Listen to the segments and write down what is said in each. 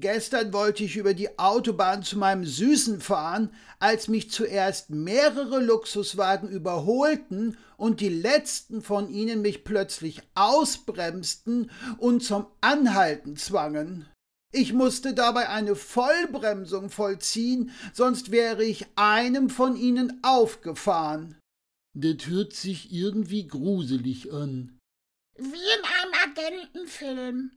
Gestern wollte ich über die Autobahn zu meinem Süßen fahren, als mich zuerst mehrere Luxuswagen überholten und die letzten von ihnen mich plötzlich ausbremsten und zum Anhalten zwangen. Ich musste dabei eine Vollbremsung vollziehen, sonst wäre ich einem von ihnen aufgefahren. Das hört sich irgendwie gruselig an. Wie in einem Agentenfilm.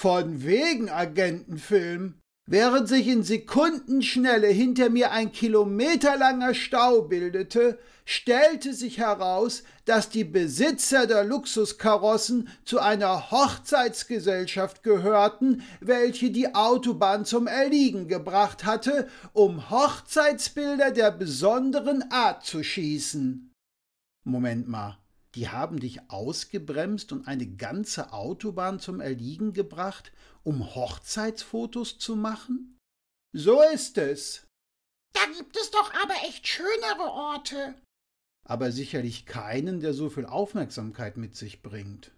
Von wegen Agentenfilm. Während sich in Sekundenschnelle hinter mir ein kilometerlanger Stau bildete, stellte sich heraus, dass die Besitzer der Luxuskarossen zu einer Hochzeitsgesellschaft gehörten, welche die Autobahn zum Erliegen gebracht hatte, um Hochzeitsbilder der besonderen Art zu schießen. Moment mal, die haben dich ausgebremst und eine ganze Autobahn zum Erliegen gebracht, um Hochzeitsfotos zu machen? So ist es. Da gibt es doch aber echt schönere Orte. Aber sicherlich keinen, der so viel Aufmerksamkeit mit sich bringt.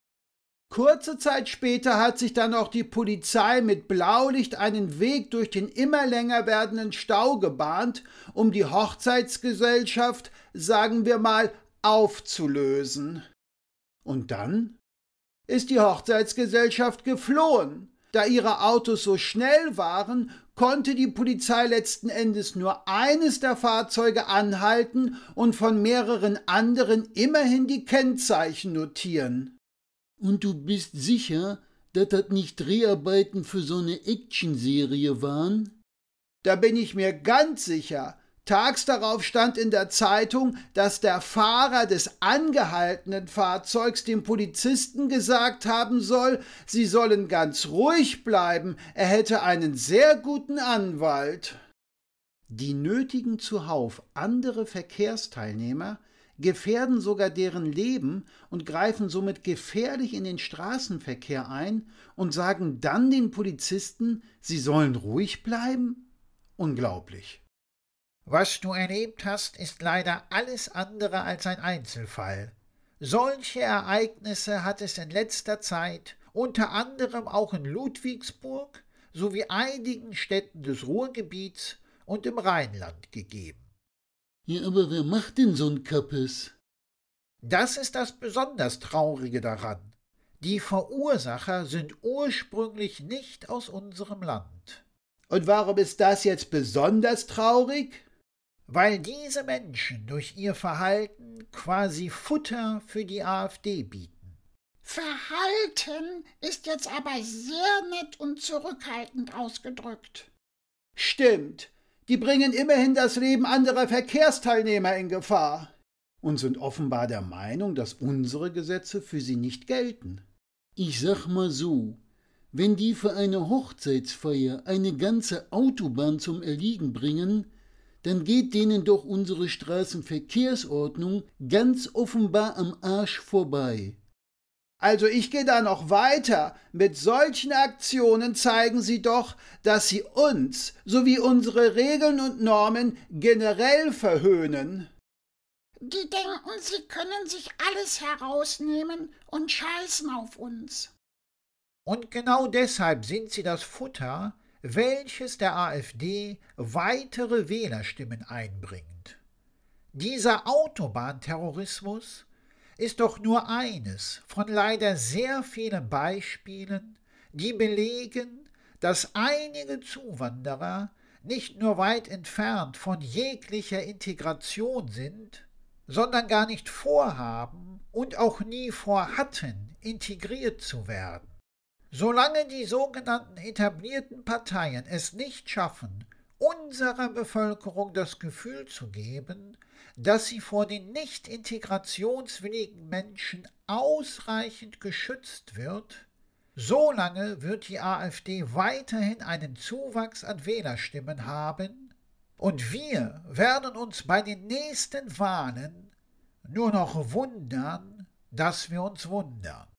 Kurze Zeit später hat sich dann auch die Polizei mit Blaulicht einen Weg durch den immer länger werdenden Stau gebahnt, um die Hochzeitsgesellschaft, sagen wir mal, aufzulösen. Und dann ist die Hochzeitsgesellschaft geflohen. Da ihre Autos so schnell waren, konnte die Polizei letzten Endes nur eines der Fahrzeuge anhalten und von mehreren anderen immerhin die Kennzeichen notieren. Und du bist sicher, dass das nicht Dreharbeiten für so eine Actionserie waren? Da bin ich mir ganz sicher. Tags darauf stand in der Zeitung, dass der Fahrer des angehaltenen Fahrzeugs dem Polizisten gesagt haben soll, sie sollen ganz ruhig bleiben, er hätte einen sehr guten Anwalt. Die nötigen zuhauf andere Verkehrsteilnehmer gefährden sogar deren Leben und greifen somit gefährlich in den Straßenverkehr ein und sagen dann den Polizisten, sie sollen ruhig bleiben? Unglaublich. Was du erlebt hast, ist leider alles andere als ein Einzelfall. Solche Ereignisse hat es in letzter Zeit unter anderem auch in Ludwigsburg sowie einigen Städten des Ruhrgebiets und im Rheinland gegeben. Ja, aber wer macht denn so ein Kappes? Das ist das besonders Traurige daran. Die Verursacher sind ursprünglich nicht aus unserem Land. Und warum ist das jetzt besonders traurig? Weil diese Menschen durch ihr Verhalten quasi Futter für die AfD bieten. Verhalten ist jetzt aber sehr nett und zurückhaltend ausgedrückt. Stimmt, die bringen immerhin das Leben anderer Verkehrsteilnehmer in Gefahr und sind offenbar der Meinung, dass unsere Gesetze für sie nicht gelten. Ich sag mal so, wenn die für eine Hochzeitsfeier eine ganze Autobahn zum Erliegen bringen, dann geht denen doch unsere Straßenverkehrsordnung ganz offenbar am Arsch vorbei. Also ich gehe da noch weiter. Mit solchen Aktionen zeigen sie doch, dass sie uns sowie unsere Regeln und Normen generell verhöhnen. Die denken, sie können sich alles herausnehmen und scheißen auf uns. Und genau deshalb sind sie das Futter, welches der AfD weitere Wählerstimmen einbringt. Dieser Autobahnterrorismus ist doch nur eines von leider sehr vielen Beispielen, die belegen, dass einige Zuwanderer nicht nur weit entfernt von jeglicher Integration sind, sondern gar nicht vorhaben und auch nie vorhatten, integriert zu werden. Solange die sogenannten etablierten Parteien es nicht schaffen, unserer Bevölkerung das Gefühl zu geben, dass sie vor den nicht integrationswilligen Menschen ausreichend geschützt wird, solange wird die AfD weiterhin einen Zuwachs an Wählerstimmen haben, und wir werden uns bei den nächsten Wahlen nur noch wundern, dass wir uns wundern.